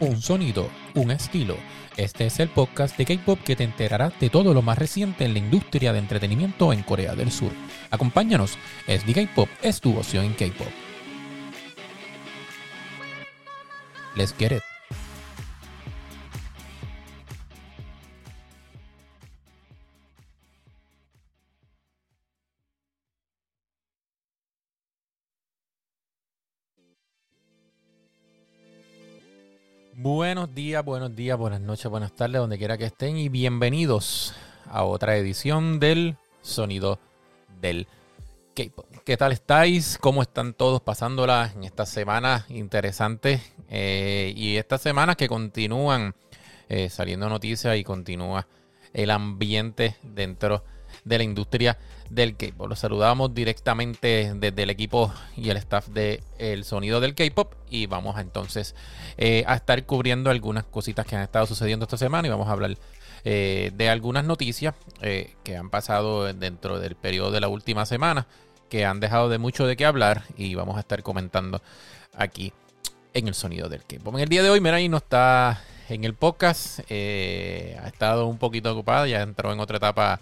un sonido, un estilo. Este es el podcast de K-Pop que te enterará de todo lo más reciente en la industria de entretenimiento en Corea del Sur. Acompáñanos, es K-Pop, es tu opción en K-Pop. Let's get it. Buenos días, buenos días, buenas noches, buenas tardes, donde quiera que estén y bienvenidos a otra edición del Sonido del K-Pop. ¿Qué tal estáis? ¿Cómo están todos pasándola en esta semana interesante eh, y estas semanas que continúan eh, saliendo noticias y continúa el ambiente dentro de la industria del K-pop. Los saludamos directamente desde el equipo y el staff de El Sonido del K-pop y vamos entonces eh, a estar cubriendo algunas cositas que han estado sucediendo esta semana y vamos a hablar eh, de algunas noticias eh, que han pasado dentro del periodo de la última semana que han dejado de mucho de qué hablar y vamos a estar comentando aquí en El Sonido del K-pop. En el día de hoy, Meray no está en el podcast, ha estado un poquito ocupada, ya entró en otra etapa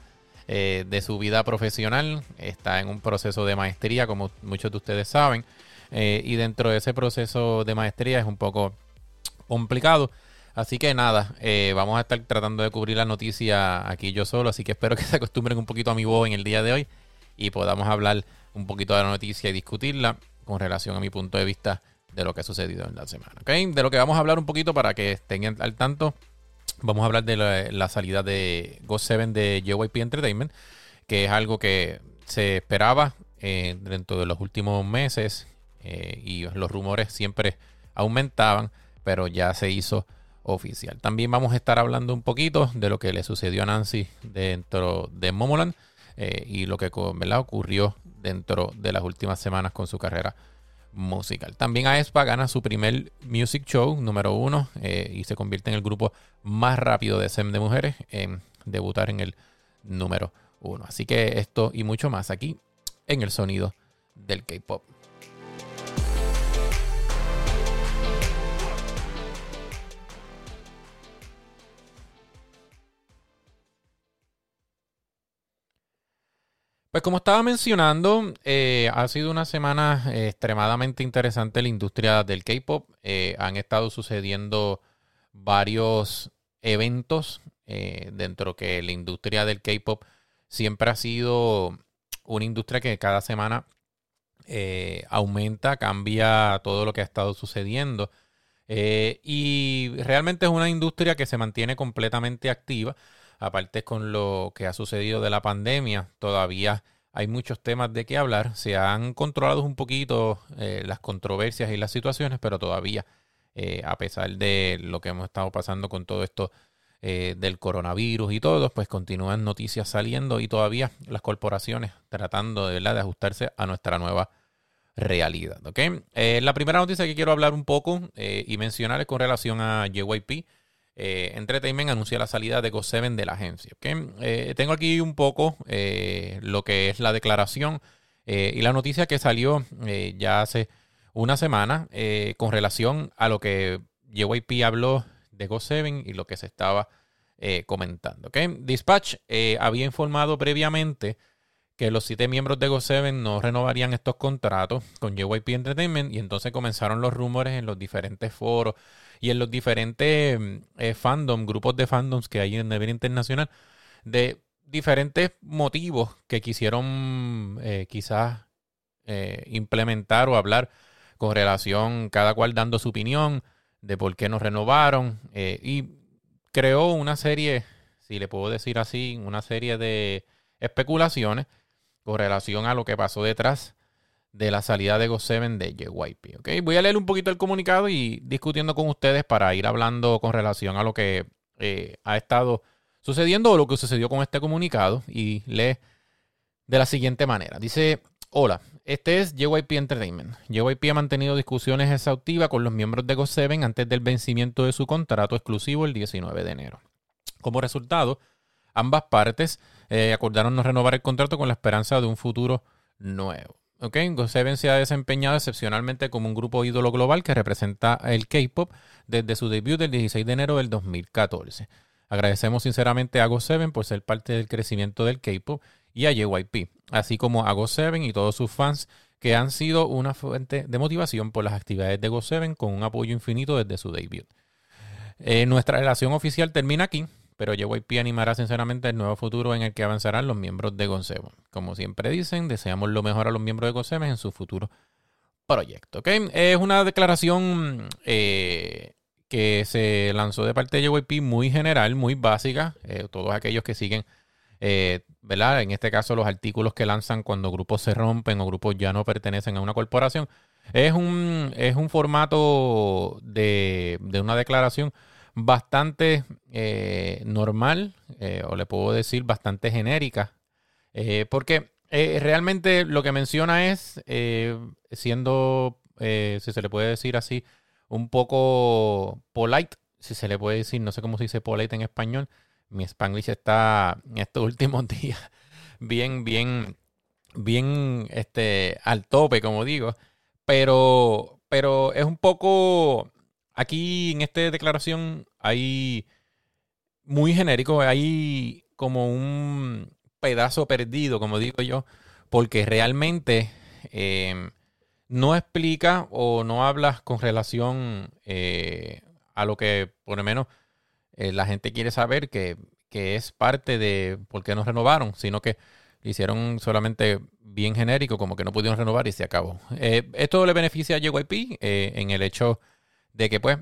eh, de su vida profesional. Está en un proceso de maestría, como muchos de ustedes saben. Eh, y dentro de ese proceso de maestría es un poco complicado. Así que nada, eh, vamos a estar tratando de cubrir la noticia aquí yo solo. Así que espero que se acostumbren un poquito a mi voz en el día de hoy y podamos hablar un poquito de la noticia y discutirla con relación a mi punto de vista de lo que ha sucedido en la semana. De lo que vamos a hablar un poquito para que estén al tanto Vamos a hablar de la, salida de Ghost 7 de JYP Entertainment, que es algo que se esperaba eh, dentro de los últimos meses eh, y los rumores siempre aumentaban, pero ya se hizo oficial. También vamos a estar hablando un poquito de lo que le sucedió a Nancy dentro de Momoland eh, y lo que ocurrió dentro de las últimas semanas con su carrera musical. También aespa gana su primer music show número uno eh, y se convierte en el grupo más rápido de SEM de mujeres en debutar en el número uno. Así que esto y mucho más aquí en el sonido del K-Pop. Pues como estaba mencionando, eh, ha sido una semana eh, extremadamente interesante la industria del K-Pop. Eh, han estado sucediendo varios eventos dentro que la industria del K-Pop siempre ha sido una industria que cada semana aumenta, cambia todo lo que ha estado sucediendo. y realmente es una industria que se mantiene completamente activa aparte con lo que ha sucedido de la pandemia, todavía hay muchos temas de qué hablar. Se han controlado un poquito eh, las controversias y las situaciones, pero todavía, eh, a pesar de lo que hemos estado pasando con todo esto eh, del coronavirus y todo, pues continúan noticias saliendo y todavía las corporaciones tratando de, ajustarse a nuestra nueva realidad. la primera noticia que quiero hablar un poco y mencionar es con relación a JYP eh, Entertainment anuncia la salida de Go7 de la agencia. Eh, tengo aquí un poco eh, lo que es la declaración y la noticia que salió ya hace una semana con relación a lo que JYP habló de Go7 y lo que se estaba comentando. Dispatch había informado previamente que los siete miembros de Go7 no renovarían estos contratos con JYP Entertainment y entonces comenzaron los rumores en los diferentes foros y en los diferentes mm, eh, fandom, grupos de fandoms que hay en el nivel internacional, de diferentes motivos que quisieron eh, quizás eh, implementar o hablar con relación, cada cual dando su opinión de por qué nos renovaron y creó una serie, si le puedo decir así, una serie de especulaciones con relación a lo que pasó detrás de la salida de Go7 de JYP. ¿okay? Voy a leer un poquito el comunicado y discutiendo con ustedes para ir hablando con relación a lo que eh, ha estado sucediendo o lo que sucedió con este comunicado y lee de la siguiente manera. Dice, hola, este es JYP Entertainment. JYP ha mantenido discusiones exhaustivas con los miembros de Go7 antes del vencimiento de su contrato exclusivo el 19 de enero. Como resultado, ambas partes eh, acordaron no renovar el contrato con la esperanza de un futuro nuevo. ¿Ok? Go7 se ha desempeñado excepcionalmente como un grupo ídolo global que representa el K-pop desde su debut el 16 de enero del 2014. Agradecemos sinceramente a Go7 por ser parte del crecimiento del K-pop y a JYP, así como a Go7 y todos sus fans que han sido una fuente de motivación por las actividades de Go7 con un apoyo infinito desde su debut. Eh, nuestra relación oficial termina aquí, pero JYP animará sinceramente el nuevo futuro en el que avanzarán los miembros de GOSEBEN. Como siempre dicen, deseamos lo mejor a los miembros de GOSEBEN en su futuro proyecto. Es una declaración eh, que se lanzó de parte de JYP muy general, muy básica. Eh, todos aquellos que siguen, eh, ¿verdad? En este caso, los artículos que lanzan cuando grupos se rompen o grupos ya no pertenecen a una corporación. Es un, es un formato de, de una declaración bastante eh, normal, eh, o le puedo decir bastante genérica, eh, porque realmente lo que menciona es, siendo, si se le puede decir así, un poco polite, si se le puede decir, no sé cómo se dice polite en español, mi spanglish está en estos últimos días bien, bien, bien este, al tope, como digo, pero, pero es un poco Aquí en esta declaración hay muy genérico, hay como un pedazo perdido, como digo yo, porque realmente em, no explica o no habla con relación eh, a lo que por lo menos eh, la gente quiere saber, que, es parte de por qué no renovaron, sino que hicieron solamente bien genérico, como que no pudieron renovar y se acabó. Eh, esto le beneficia a JYP en el hecho de que pues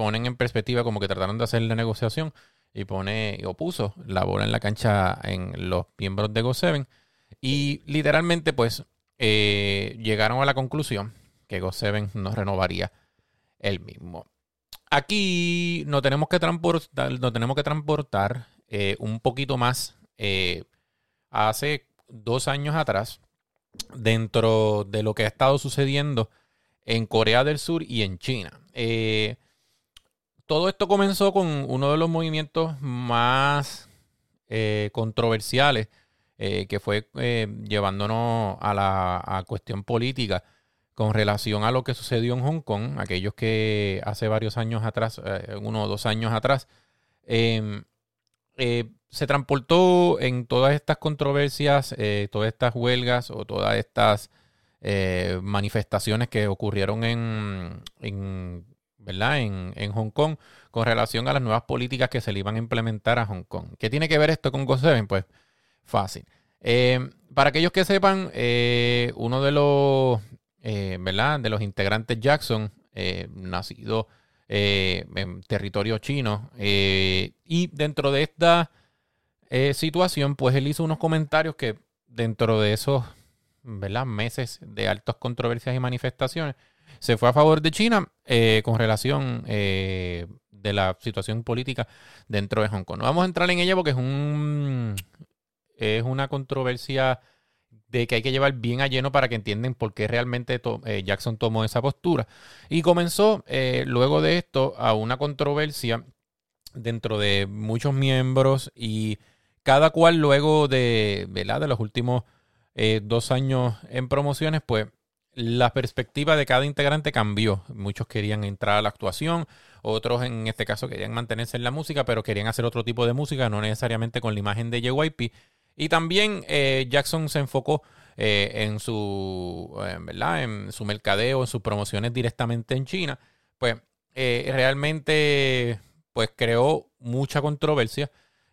ponen en perspectiva como que trataron de hacer la negociación y pone y opuso la bola en la cancha en los miembros de Go7 y literalmente pues eh, llegaron a la conclusión que Go7 no renovaría el mismo. Aquí no tenemos que transportar, no tenemos que transportar eh, un poquito más hace dos años atrás dentro de lo que ha estado sucediendo en Corea del Sur y en China. Eh, todo esto comenzó con uno de los movimientos más eh, controversiales eh, que fue llevándonos a la cuestión política con relación a lo que sucedió en Hong Kong, aquellos que hace varios años atrás, uno o dos años atrás, em, se transportó en todas estas controversias, todas estas huelgas o todas estas eh, manifestaciones que ocurrieron en, en ¿verdad? En, Hong Kong con relación a las nuevas políticas que se le iban a implementar a Hong Kong. ¿Qué tiene que ver esto con GO7? Pues fácil. Eh, para aquellos que sepan, eh, uno de los, ¿verdad? De los integrantes Jackson, nacido en territorio chino, y dentro de esta situación, pues él hizo unos comentarios que dentro de esos ¿verdad? meses de altas controversias y manifestaciones, se fue a favor de China eh, con relación eh, de la situación política dentro de Hong Kong. No vamos a entrar en ella porque es un es una controversia de que hay que llevar bien a lleno para que entiendan por qué realmente eh, Jackson tomó esa postura. Y comenzó luego de esto a una controversia dentro de muchos miembros y cada cual luego de, de los últimos dos años en promociones, pues la perspectiva de cada integrante cambió. Muchos querían entrar a la actuación, otros en este caso querían mantenerse en la música, pero querían hacer otro tipo de música, no necesariamente con la imagen de JYP. Y también eh, Jackson se enfocó eh, en su ¿verdad? en su mercadeo, en sus promociones directamente en China. Pues realmente pues creó mucha controversia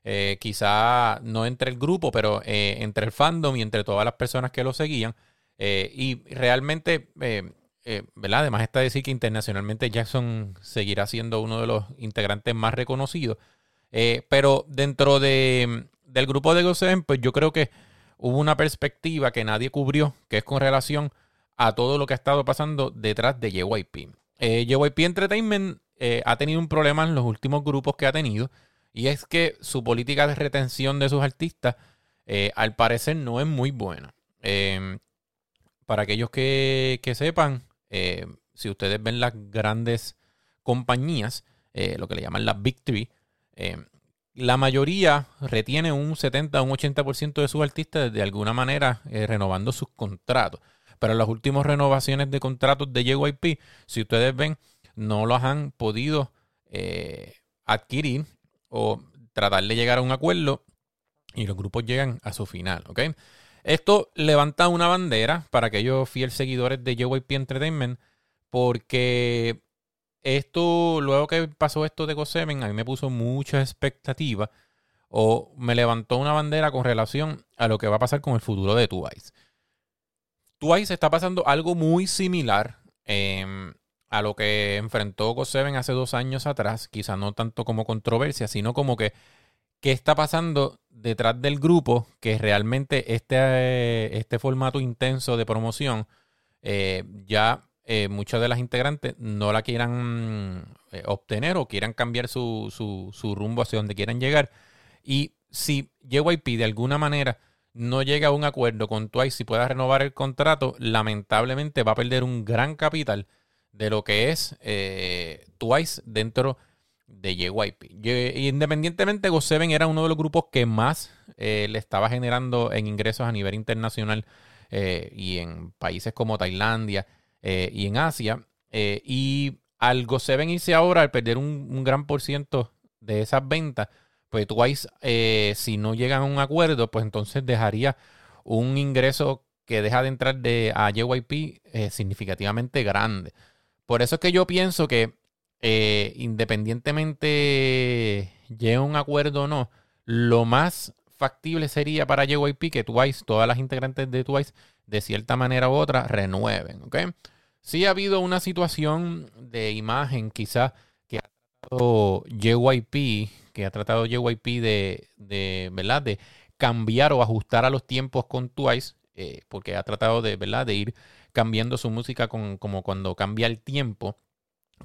eh, quizá no entre el grupo, pero eh, entre el fandom y entre todas las personas que lo seguían. Eh, y realmente, ¿verdad? Además está decir que internacionalmente Jackson seguirá siendo uno de los integrantes más reconocidos. pero dentro de, del grupo de Gosen, pues yo creo que hubo una perspectiva que nadie cubrió, que es con relación a todo lo que ha estado pasando detrás de JYP. JYP Entertainment ha tenido un problema en los últimos grupos que ha tenido. Y es que su política de retención de sus artistas, eh, al parecer, no es muy buena. Para aquellos que, sepan, eh, si ustedes ven las grandes compañías, eh, lo que le llaman las Big Three, em, la mayoría retiene un 70 o un 80% de sus artistas de alguna manera eh, renovando sus contratos. Pero las últimas renovaciones de contratos de JYP, si ustedes ven, no los han podido eh, adquirir o tratar de llegar a un acuerdo y los grupos llegan a su final, ¿ok? Esto levanta una bandera para aquellos fieles seguidores de JYP Entertainment porque esto, luego que pasó esto de GO7, a mí me puso mucha expectativa o me levantó una bandera con relación a lo que va a pasar con el futuro de Twice. Twice está pasando algo muy similar em, a lo que enfrentó GO7 hace dos años atrás, quizá no tanto como controversia, sino como que qué está pasando detrás del grupo que realmente este, este formato intenso de promoción eh, ya eh, muchas de las integrantes no la quieran eh, obtener o quieran cambiar su, su, su, rumbo hacia donde quieran llegar. Y si JYP de alguna manera no llega a un acuerdo con Twice y pueda renovar el contrato, lamentablemente va a perder un gran capital de lo que es eh, Twice dentro de JYP. independientemente, GO7 era uno de los grupos que más le estaba generando en ingresos a nivel internacional y en países como Tailandia eh, y en Asia. Eh, y al Go7 irse ahora, al perder un, gran por ciento de esas ventas, pues Twice, eh, si no llegan a un acuerdo, pues entonces dejaría un ingreso que deja de entrar de, a JYP significativamente grande. Por eso es que yo pienso que independientemente llegue a un acuerdo o no, lo más factible sería para JYP que Twice, todas las integrantes de Twice, de cierta manera u otra, renueven. ¿ok? Sí ha habido una situación de imagen quizás que ha tratado JYP, que ha tratado JYP de, de, ¿verdad? de cambiar o ajustar a los tiempos con Twice, eh, porque ha tratado de, ¿verdad? de ir cambiando su música con, como cuando cambia el tiempo.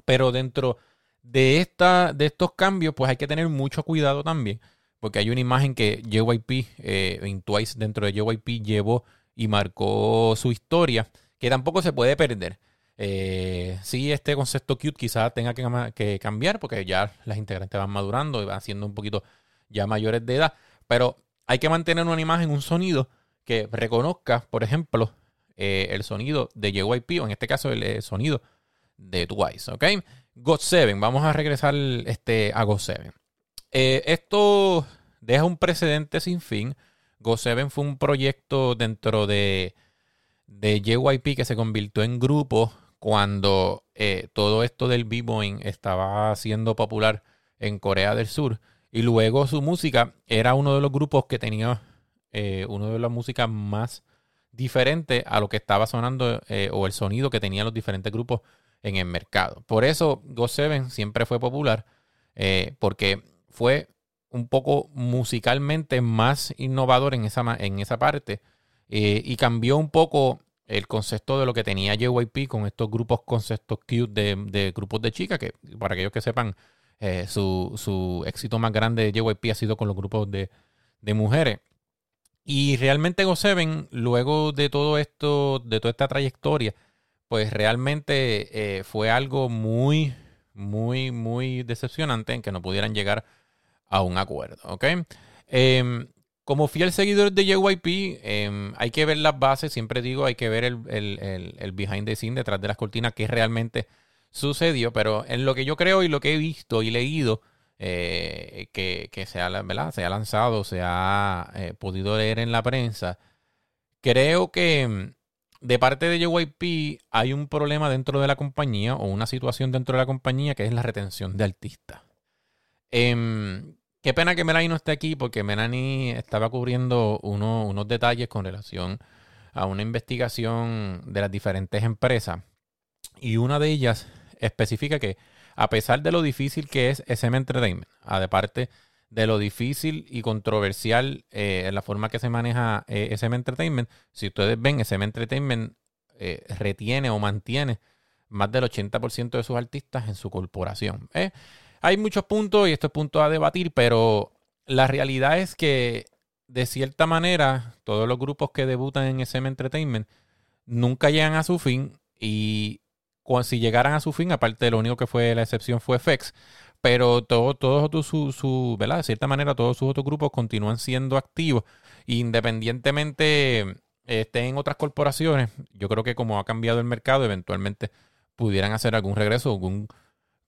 Pero dentro de, esta, de estos cambios, pues hay que tener mucho cuidado también, porque hay una imagen que JYP, eh, en Twice dentro de JYP, llevó y marcó su historia, que tampoco se puede perder. Eh, sí, este concepto cute quizás tenga que, cambiar porque ya las integrantes van madurando y van siendo un poquito ya mayores de edad, pero hay que mantener una imagen, un sonido que reconozca, por ejemplo, eh, el sonido de JYP o en este caso el, sonido de Twice, ¿ok? God 7, vamos a regresar este, a God 7. Eh, esto deja un precedente sin fin Go7 fue un proyecto dentro de, de JYP que se convirtió en grupo cuando eh, todo esto del b-boying estaba siendo popular en Corea del Sur. Y luego su música era uno de los grupos que tenía eh, una de las músicas más diferentes a lo que estaba sonando eh, o el sonido que tenían los diferentes grupos en el mercado. Por eso Go7 siempre fue popular porque fue un poco musicalmente más innovador en esa, en esa parte eh, y cambió un poco el concepto de lo que tenía JYP con estos grupos conceptos cute de, grupos de chicas, que para aquellos que sepan, eh, su, éxito más grande de JYP ha sido con los grupos de, mujeres. Y realmente GoSeven, luego de todo esto, de toda esta trayectoria, pues realmente eh, fue algo muy, muy, muy decepcionante en que no pudieran llegar a un acuerdo, ¿ok? Em, como fiel seguidor de JYP, em, hay que ver las bases, siempre digo, hay que ver el, behind the scene detrás de las cortinas, que realmente sucedió, pero en lo que yo creo y lo que he visto y leído, eh, que, se, ha, se ha lanzado, se ha eh, podido leer en la prensa, creo que em, de parte de JYP hay un problema dentro de la compañía o una situación dentro de la compañía que es la retención de artistas. Qué pena que Melanie no esté aquí porque Melanie estaba cubriendo unos detalles con relación a una investigación de las diferentes empresas. Y una de ellas especifica que a pesar de lo difícil que es SM Entertainment, aparte de lo difícil y controversial eh, en la forma que se maneja eh, SM Entertainment, si ustedes ven, SM Entertainment eh, retiene o mantiene más del 80% de sus artistas en su corporación. Hay muchos puntos y estos puntos a debatir, pero la realidad es que de cierta manera todos los grupos que debutan en SM Entertainment nunca llegan a su fin y si llegaran a su fin, aparte de lo único que fue la excepción fue FX, pero todos todo, su, su, ¿verdad? De cierta manera, todos sus otros grupos continúan siendo activos, independientemente estén en otras corporaciones. Yo creo que como ha cambiado el mercado, eventualmente pudieran hacer algún regreso, algún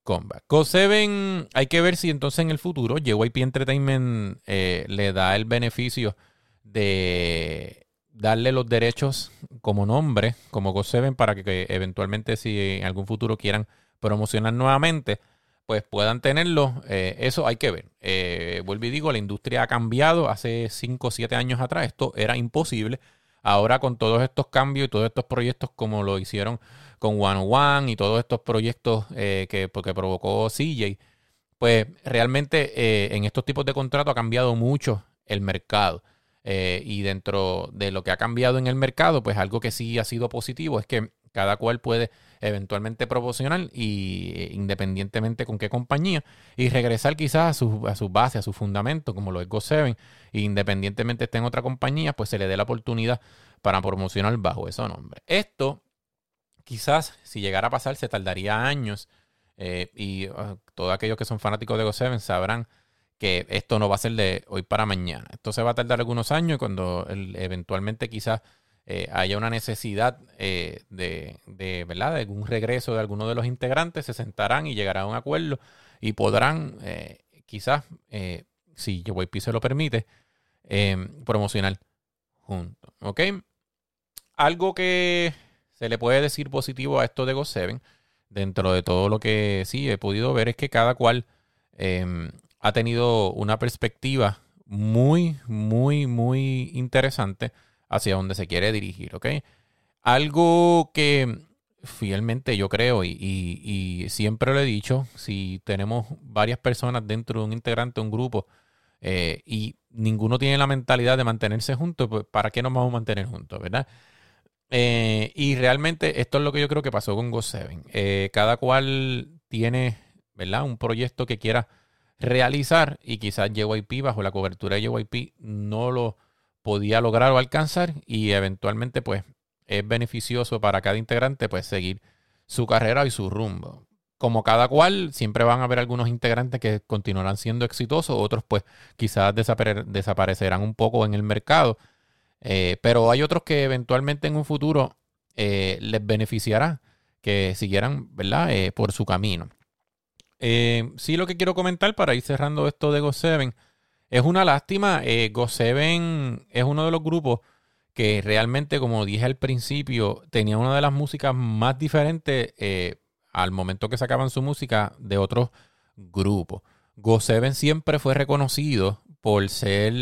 comeback. Co7, hay que ver si entonces en el futuro JYP Entertainment eh, le da el beneficio de darle los derechos como nombre, como Go7, para que, eventualmente si en algún futuro quieran promocionar nuevamente, pues puedan tenerlo. Eh, eso hay que ver. Eh, vuelvo y digo, la industria ha cambiado. Hace 5 o 7 años atrás esto era imposible. Ahora con todos estos cambios y todos estos proyectos como lo hicieron con One One y todos estos proyectos eh, que, porque provocó CJ, pues realmente en estos tipos de contratos ha cambiado mucho el mercado. Eh, y dentro de lo que ha cambiado en el mercado, pues algo que sí ha sido positivo es que cada cual puede eventualmente proporcionar y eh, independientemente con qué compañía y regresar quizás a su, a su base, a su fundamento, como lo es Go7, e independientemente esté en otra compañía, pues se le dé la oportunidad para promocionar bajo ese nombre. Esto quizás si llegara a pasar se tardaría años eh, y ah, todos aquellos que son fanáticos de Go7 sabrán que esto no va a ser de hoy para mañana. Esto se va a tardar algunos años y cuando eventualmente quizás eh, haya una necesidad eh, de, de, ¿verdad? de algún regreso de alguno de los integrantes, se sentarán y llegarán a un acuerdo y podrán eh, quizás, si JYP se lo permite, promocionar juntos. ¿Ok? Algo que se le puede decir positivo a esto de Go7, dentro de todo lo que sí he podido ver, es que cada cual ha tenido una perspectiva muy, muy, muy interesante hacia donde se quiere dirigir, ¿ok? Algo que fielmente yo creo y, siempre lo he dicho, si tenemos varias personas dentro de un integrante, un grupo, eh, y ninguno tiene la mentalidad de mantenerse juntos, pues ¿para qué nos vamos a mantener juntos, verdad? Eh, y realmente esto es lo que yo creo que pasó con Go7. Eh, cada cual tiene, ¿verdad? Un proyecto que quiera realizar y quizás JYP bajo la cobertura de JYP no lo podía lograr o alcanzar y eventualmente pues es beneficioso para cada integrante pues seguir su carrera y su rumbo. Como cada cual, siempre van a haber algunos integrantes que continuarán siendo exitosos, otros pues quizás desaparecerán un poco en el mercado, eh, pero hay otros que eventualmente en un futuro eh, les beneficiará que siguieran, ¿verdad? Eh, por su camino. Sí, lo que quiero comentar para ir cerrando esto de Go7 es una lástima. Eh, Go7 es uno de los grupos que realmente, como dije al principio, tenía una de las músicas más diferentes eh, al momento que sacaban su música de otros grupos. Go7 siempre fue reconocido por ser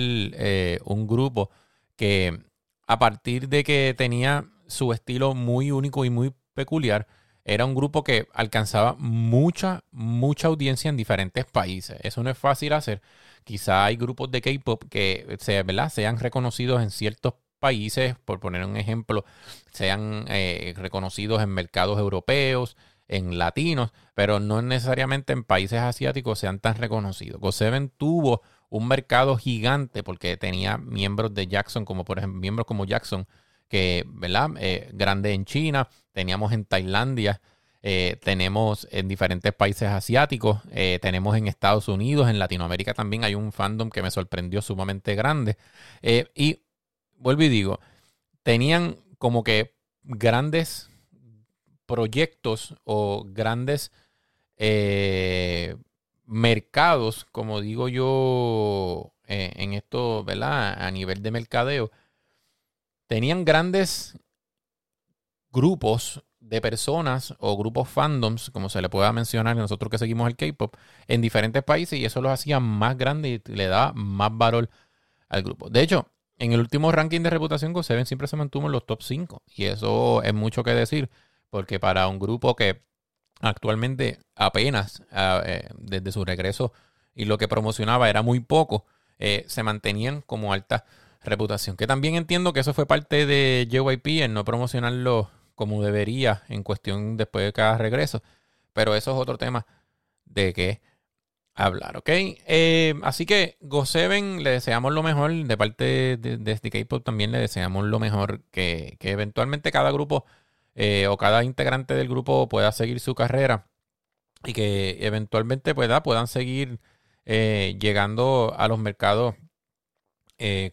un grupo que a partir de que tenía su estilo muy único y muy peculiar, era un grupo que alcanzaba mucha, mucha audiencia en diferentes países. Eso no es fácil hacer. Quizá hay grupos de K-pop que se, sean reconocidos en ciertos países, por poner un ejemplo, sean eh, reconocidos en mercados europeos, en latinos, pero no necesariamente en países asiáticos sean tan reconocidos. GOSEVEN tuvo un mercado gigante porque tenía miembros de Jackson, como por ejemplo miembros como Jackson, que, ¿verdad? Eh, grande en China, teníamos en Tailandia, eh, tenemos en diferentes países asiáticos, eh, tenemos en Estados Unidos, en Latinoamérica también hay un fandom que me sorprendió sumamente grande. y vuelvo y digo, tenían como que grandes proyectos o grandes mercados, como digo yo, en esto, ¿verdad? A nivel de mercadeo tenían grandes grupos de personas o grupos fandoms, como se le pueda mencionar nosotros que seguimos el K-pop, en diferentes países y eso los hacía más grandes y le da más valor al grupo. De hecho, en el último ranking de reputación, GoSeven siempre se mantuvo en los top 5 y eso es mucho que decir porque para un grupo que actualmente apenas ah, eh, desde su regreso y lo que promocionaba era muy poco, eh, se mantenían como altas reputación. Que también entiendo que eso fue parte de JYP, en no promocionarlo como debería en cuestión después de cada regreso. Pero eso es otro tema de que hablar, ¿ok? Eh, así que Go7 le deseamos lo mejor. De parte de, de, K-Pop también le deseamos lo mejor. Que, eventualmente cada grupo eh, o cada integrante del grupo pueda seguir su carrera y que eventualmente pues, puedan seguir eh, llegando a los mercados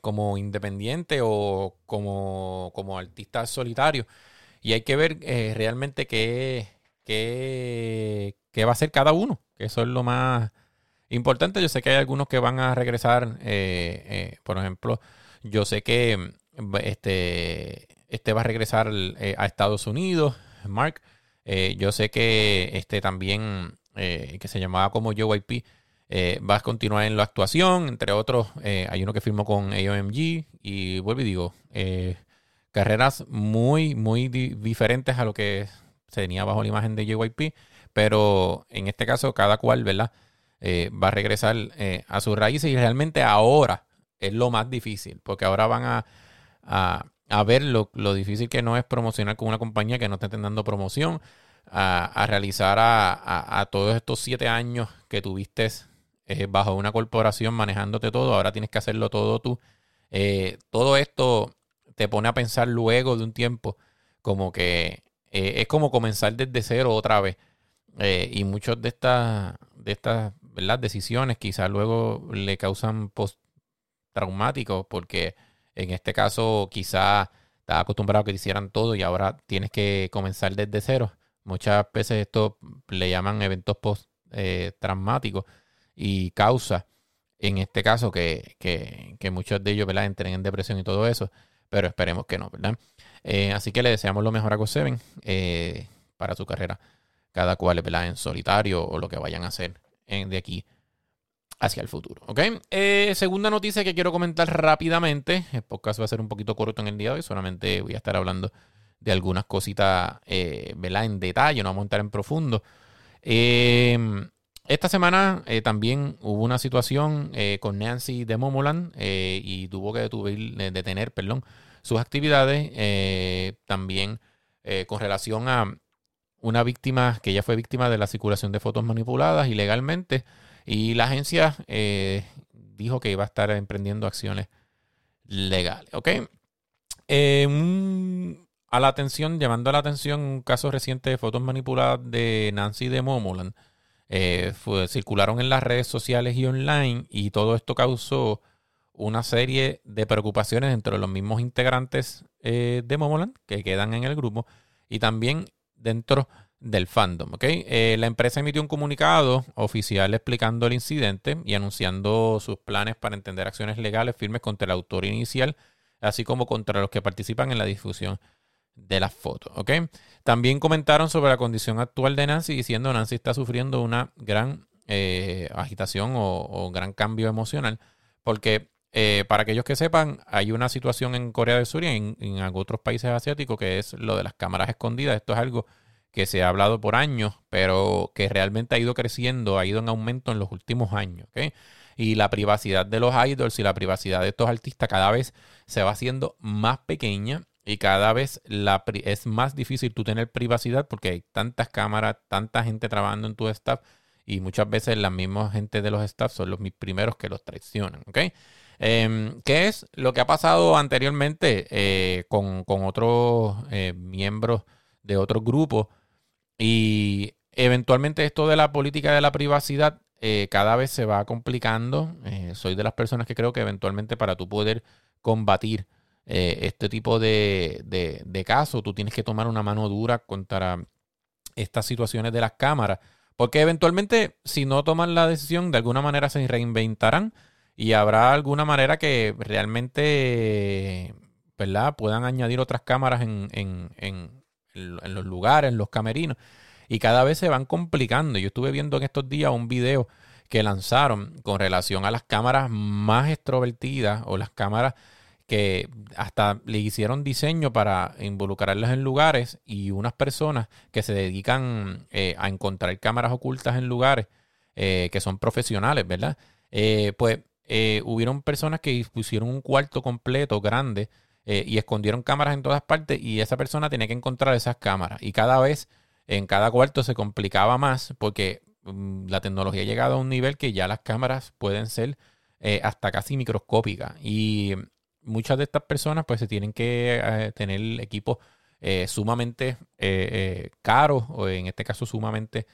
como independiente o como, como artistas solitarios. Y hay que ver eh, realmente qué, qué, qué, va a hacer cada uno, que eso es lo más importante. Yo sé que hay algunos que van a regresar, por ejemplo, yo sé que este, este va a regresar a Estados Unidos, Mark. yo sé que este también, que se llamaba como JYP, eh, vas a continuar en la actuación, entre otros, eh, hay uno que firmó con AOMG y vuelvo y digo, eh, carreras muy, muy diferentes a lo que se tenía bajo la imagen de JYP, pero en este caso cada cual, ¿verdad? va a regresar a sus raíces y realmente ahora es lo más difícil, porque ahora van a, a, ver lo, difícil que no es promocionar con una compañía que no estén dando promoción, a, realizar a, a, todos estos siete años que tuviste eh, bajo una corporación manejándote todo, ahora tienes que hacerlo todo tú. Eh, todo esto te pone a pensar luego de un tiempo como que eh, es como comenzar desde cero otra vez. y muchas de estas, de estas decisiones quizás luego le causan post traumáticos porque en este caso quizás estás acostumbrado a que te hicieran todo y ahora tienes que comenzar desde cero. Muchas veces esto le llaman eventos post traumáticos y causa, en este caso, que, muchos de ellos ¿verdad? entren en depresión y todo eso, pero esperemos que no, ¿verdad? Eh, así que le deseamos lo mejor a Go7 eh, para su carrera, cada cual ¿verdad? en solitario o lo que vayan a hacer de aquí hacia el futuro. ¿ok? Eh, segunda noticia que quiero comentar rápidamente. El podcast va a ser un poquito corto en el día de hoy. Solamente voy a estar hablando de algunas cositas ¿verdad? en detalle. No vamos a entrar en profundo. Esta semana eh, también hubo una situación eh, con Nancy de Momoland eh, y tuvo que detener perdón, sus actividades. también con relación a una víctima que ya fue víctima de la circulación de fotos manipuladas ilegalmente. Y la agencia dijo que iba a estar emprendiendo acciones legales. ¿Ok? a la atención, llamando a la atención un caso reciente de fotos manipuladas de Nancy de Momoland eh, circularon en las redes sociales y online y todo esto causó una serie de preocupaciones entre los mismos integrantes eh, de Momoland que quedan en el grupo y también dentro del fandom. Eh, la empresa emitió un comunicado oficial explicando el incidente y anunciando sus planes para entender acciones legales firmes contra el autor inicial, así como contra los que participan en la difusión de las fotos. ¿ok? También comentaron sobre la condición actual de Nancy, diciendo Nancy está sufriendo una gran eh, agitación o, gran cambio emocional, porque eh, para aquellos que sepan, hay una situación en Corea del Sur y en, otros países asiáticos que es lo de las cámaras escondidas. Esto es algo que se ha hablado por años, pero que realmente ha ido creciendo, ha ido en aumento en los últimos años. Y la privacidad de los idols y la privacidad de estos artistas cada vez se va haciendo más pequeña y cada vez es más difícil tú tener privacidad porque hay tantas cámaras, tanta gente trabajando en tu staff y muchas veces la misma gente de los staff son los primeros que los traicionan, ¿ok? Em, ¿Qué es lo que ha pasado anteriormente eh, con, otros eh, miembros de otros grupos? Y eventualmente esto de la política de la privacidad eh, cada vez se va complicando. soy de las personas que creo que eventualmente para tú poder combatir eh, este tipo de, de, casos, tú tienes que tomar una mano dura contra estas situaciones de las cámaras, porque eventualmente si no toman la decisión, de alguna manera se reinventarán y habrá alguna manera que realmente ¿verdad? puedan añadir otras cámaras en, en, en, en los lugares, en los camerinos, y cada vez se van complicando. Yo estuve viendo en estos días un video que lanzaron con relación a las cámaras más extrovertidas o las cámaras que hasta le hicieron diseño para involucrarlas en lugares y unas personas que se dedican eh, a encontrar cámaras ocultas en lugares eh, que son profesionales, ¿verdad? Eh, pues hubieron personas que pusieron un cuarto completo grande y escondieron cámaras en todas partes y esa persona tenía que encontrar esas cámaras y cada vez en cada cuarto se complicaba más porque mm, la tecnología ha llegado a un nivel que ya las cámaras pueden ser hasta casi microscópicas y muchas de estas personas pues se tienen que eh, tener equipos eh, sumamente eh, caros o en este caso sumamente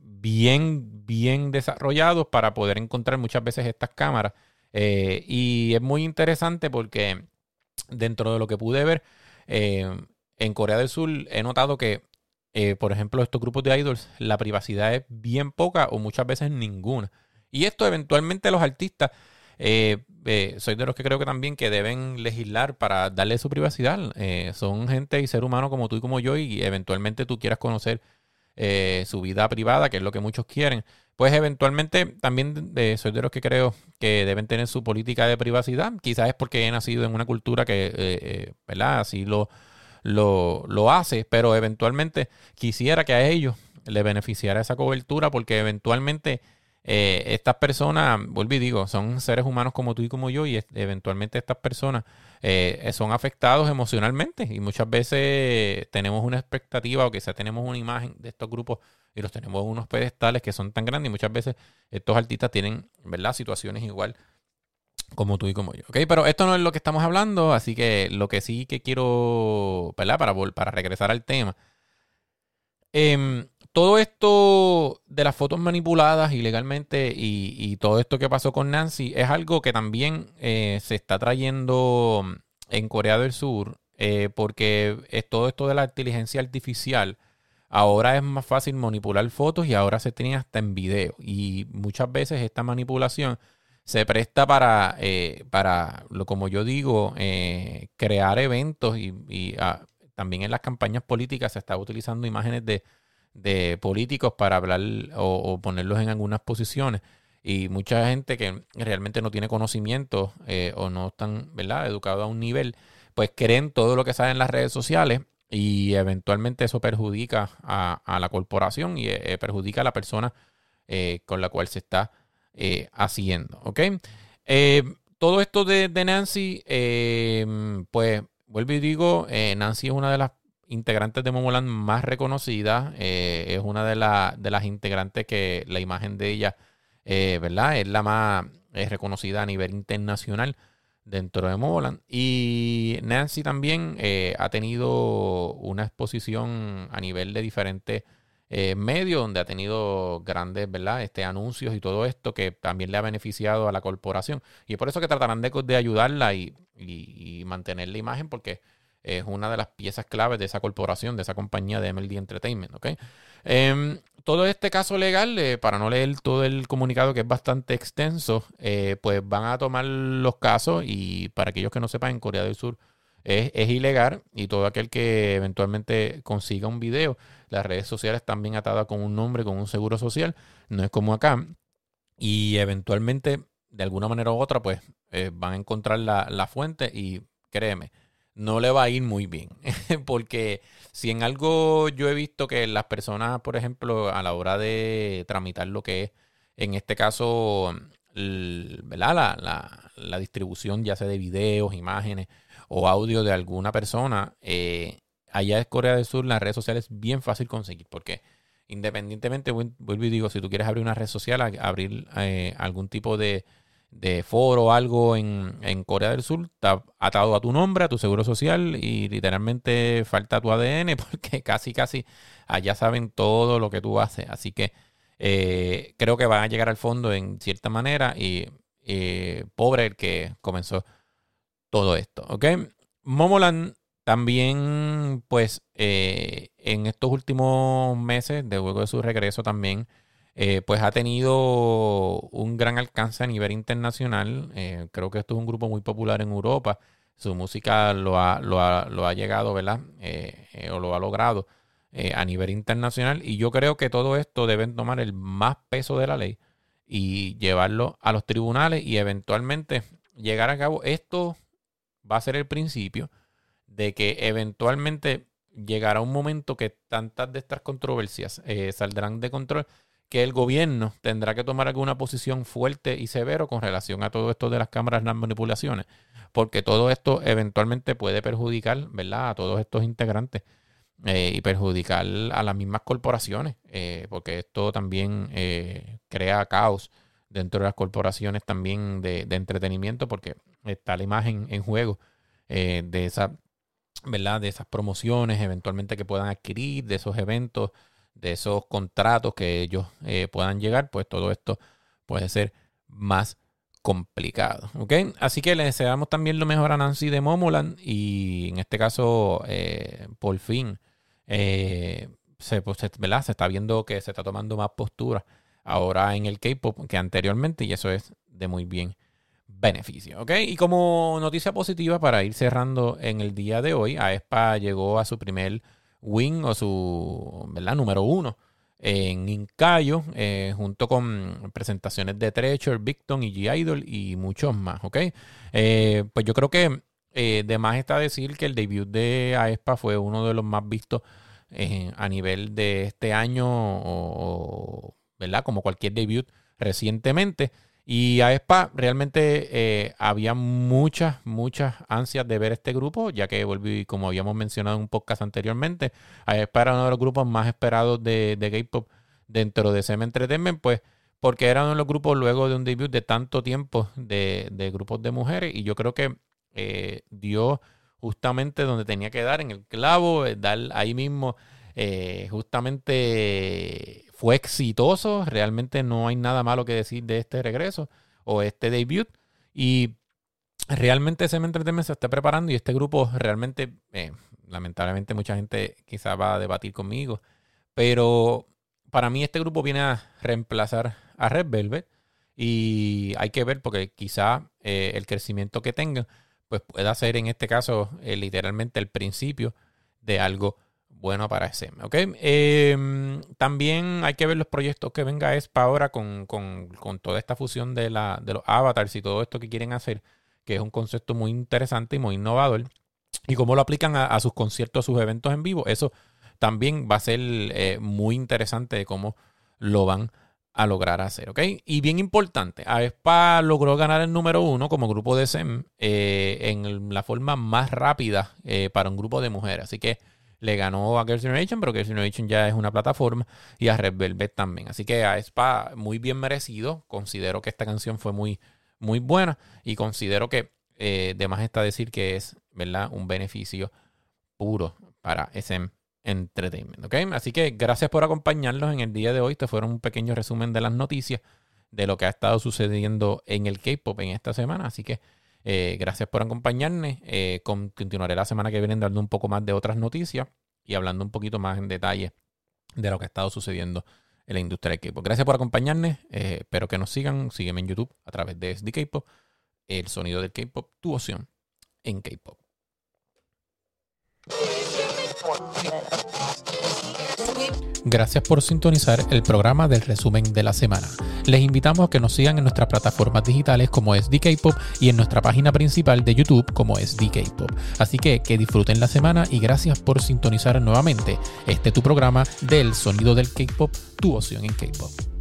bien, bien desarrollados para poder encontrar muchas veces estas cámaras. y es muy interesante porque dentro de lo que pude ver, en Corea del Sur he notado que, por ejemplo, estos grupos de idols, la privacidad es bien poca o muchas veces ninguna. Y esto eventualmente los artistas eh, soy de los que creo que también que deben legislar para darle su privacidad. Eh, son gente y ser humano como tú y como yo y eventualmente tú quieras conocer su vida privada, que es lo que muchos quieren. Pues eventualmente también soy de los que creo que deben tener su política de privacidad. Quizás es porque he nacido en una cultura que, ¿verdad? Así lo, lo, lo hace, pero eventualmente quisiera que a ellos le beneficiara esa cobertura porque eventualmente eh, estas personas, vuelvo y digo, son seres humanos como tú y como yo y eventualmente estas personas eh, son afectados emocionalmente y muchas veces tenemos una expectativa o quizás tenemos una imagen de estos grupos y los tenemos en unos pedestales que son tan grandes y muchas veces estos artistas tienen, ¿verdad? Situaciones igual como tú y como yo. ¿ok? Pero esto no es lo que estamos hablando, así que lo que sí que quiero, ¿verdad? Para, para regresar al tema. Eh, todo esto de las fotos manipuladas ilegalmente y, todo esto que pasó con Nancy es algo que también eh, se está trayendo en Corea del Sur eh, porque es todo esto de la inteligencia artificial. Ahora es más fácil manipular fotos y ahora se tiene hasta en video. Y muchas veces esta manipulación se presta para, eh, para lo, como yo digo, crear eventos y, ah, también en las campañas políticas se está utilizando imágenes de de políticos para hablar o, ponerlos en algunas posiciones. Y mucha gente que realmente no tiene conocimiento eh, o no están ¿verdad? educados a un nivel, pues creen todo lo que sale en las redes sociales y eventualmente eso perjudica a, la corporación y eh, perjudica a la persona eh, con la cual se está haciendo. ¿ok? todo esto de, de Nancy, pues vuelvo y digo, Nancy es una de las integrantes de Momoland más reconocida. Eh, es una de, de, las integrantes que la imagen de ella, eh, ¿verdad? Es la más reconocida a nivel internacional dentro de Momoland. Y Nancy también eh, ha tenido una exposición a nivel de diferentes medios, donde ha tenido grandes, ¿verdad? Este, anuncios y todo esto que también le ha beneficiado a la corporación. Y por eso que tratarán de, de ayudarla y, y mantener la imagen, porque es una de las piezas claves de esa corporación, de esa compañía de MLD Entertainment. ¿okay? Em, todo este caso legal, eh, para no leer todo el comunicado que es bastante extenso, eh, pues van a tomar los casos y para aquellos que no sepan, en Corea del Sur es, ilegal y todo aquel que eventualmente consiga un video, las redes sociales están bien atadas con un nombre, con un seguro social, no es como acá. Y eventualmente, de alguna manera u otra, pues eh, van a encontrar la, la fuente y créeme, no le va a ir muy bien. Porque si en algo yo he visto que las personas, por ejemplo, a la hora de tramitar lo que es, en este caso, ¿verdad? La, distribución ya sea de videos, imágenes o audio de alguna persona, eh, allá en Corea del Sur las redes sociales es bien fácil conseguir. Porque independientemente, vuelvo y digo, si tú quieres abrir una red social, abrir eh, algún tipo de de foro o algo en, en, Corea del Sur, está atado a tu nombre, a tu seguro social y literalmente falta tu ADN porque casi, casi allá saben todo lo que tú haces. Así que eh, creo que van a llegar al fondo en cierta manera y pobre el que comenzó todo esto. ¿Ok? Momoland también, pues, eh, en estos últimos meses, de luego de su regreso también, eh, pues ha tenido un gran alcance a nivel internacional. Eh, creo que esto es un grupo muy popular en Europa. Su música lo ha, lo ha, llegado, ¿verdad? Eh, o lo ha logrado a nivel internacional. Y yo creo que todo esto deben tomar el más peso de la ley y llevarlo a los tribunales y eventualmente llegar a cabo. Esto va a ser el principio de que eventualmente llegará un momento que tantas de estas controversias saldrán de control que el gobierno tendrá que tomar alguna posición fuerte y severo con relación a todo esto de las cámaras, las manipulaciones, porque todo esto eventualmente puede perjudicar, ¿verdad?, a todos estos integrantes eh, y perjudicar a las mismas corporaciones, eh, porque esto también eh, crea caos dentro de las corporaciones también de, entretenimiento, porque está la imagen en juego de esa, ¿verdad?, de esas promociones eventualmente que puedan adquirir, de esos eventos de esos contratos que ellos eh, puedan llegar, pues todo esto puede ser más complicado. ¿ok? Así que le deseamos también lo mejor a Nancy de Momoland y en este caso, eh, por fin, eh, se, pues, se, está viendo que se está tomando más postura ahora en el K-Pop que anteriormente y eso es de muy bien beneficio. ¿ok? Y como noticia positiva para ir cerrando en el día de hoy, Aespa llegó a su primer win o su ¿verdad? número uno en Incayo, eh, junto con presentaciones de Treasure, Victon y G-Idol y muchos más, ¿ok? Eh, pues yo creo que eh, de más está decir que el debut de Aespa fue uno de los más vistos a nivel de este año, o, ¿verdad? Como cualquier debut recientemente. Y a ESPA realmente eh, había muchas, muchas ansias de ver este grupo, ya que volví, como habíamos mencionado en un podcast anteriormente, a ESPA era uno de los grupos más esperados de, de K-pop dentro de SM Entertainment, pues porque era uno de los grupos luego de un debut de tanto tiempo de, de grupos de mujeres. Y yo creo que eh, dio justamente donde tenía que dar, en el clavo, eh, dar ahí mismo, justamente fue exitoso. Realmente no hay nada malo que decir de este regreso o este debut. Y realmente SM Entertainment se está preparando y este grupo realmente, eh, lamentablemente mucha gente quizá va a debatir conmigo, pero para mí este grupo viene a reemplazar a Red Velvet y hay que ver porque quizá eh, el crecimiento que tenga pues pueda ser en este caso eh, literalmente el principio de algo bueno para SM. ¿ok? Em, también hay que ver los proyectos que venga ESPA ahora con, toda esta fusión de, la, de los avatars y todo esto que quieren hacer, que es un concepto muy interesante y muy innovador. Y cómo lo aplican a, sus conciertos, a sus eventos en vivo. Eso también va a ser eh, muy interesante de cómo lo van a lograr hacer. ¿ok? Y bien importante, Aespa logró ganar el número uno como grupo de SEM eh, en la forma más rápida eh, para un grupo de mujeres. Así que le ganó a Girls' Generation, pero Girls' Generation ya es una plataforma y a Red Velvet también. Así que a Spa muy bien merecido. Considero que esta canción fue muy, muy buena y considero que eh, de más está decir que es ¿verdad? un beneficio puro para SM Entertainment. ¿okay? Así que gracias por acompañarnos en el día de hoy. Te fueron un pequeño resumen de las noticias de lo que ha estado sucediendo en el K-pop en esta semana. Así que eh, gracias por acompañarme. Eh, continuaré la semana que viene dando un poco más de otras noticias y hablando un poquito más en detalle de lo que ha estado sucediendo en la industria del K-pop. Gracias por acompañarme. Eh, espero que nos sigan. Sígueme en YouTube a través de SD K-pop. El sonido del K-pop, tu opción en K-pop. Gracias por sintonizar el programa del resumen de la semana. Les invitamos a que nos sigan en nuestras plataformas digitales como es DK-Pop y en nuestra página principal de YouTube como es DK-Pop. Así que que disfruten la semana y gracias por sintonizar nuevamente este tu programa del sonido del K-Pop, tu opción en K-Pop.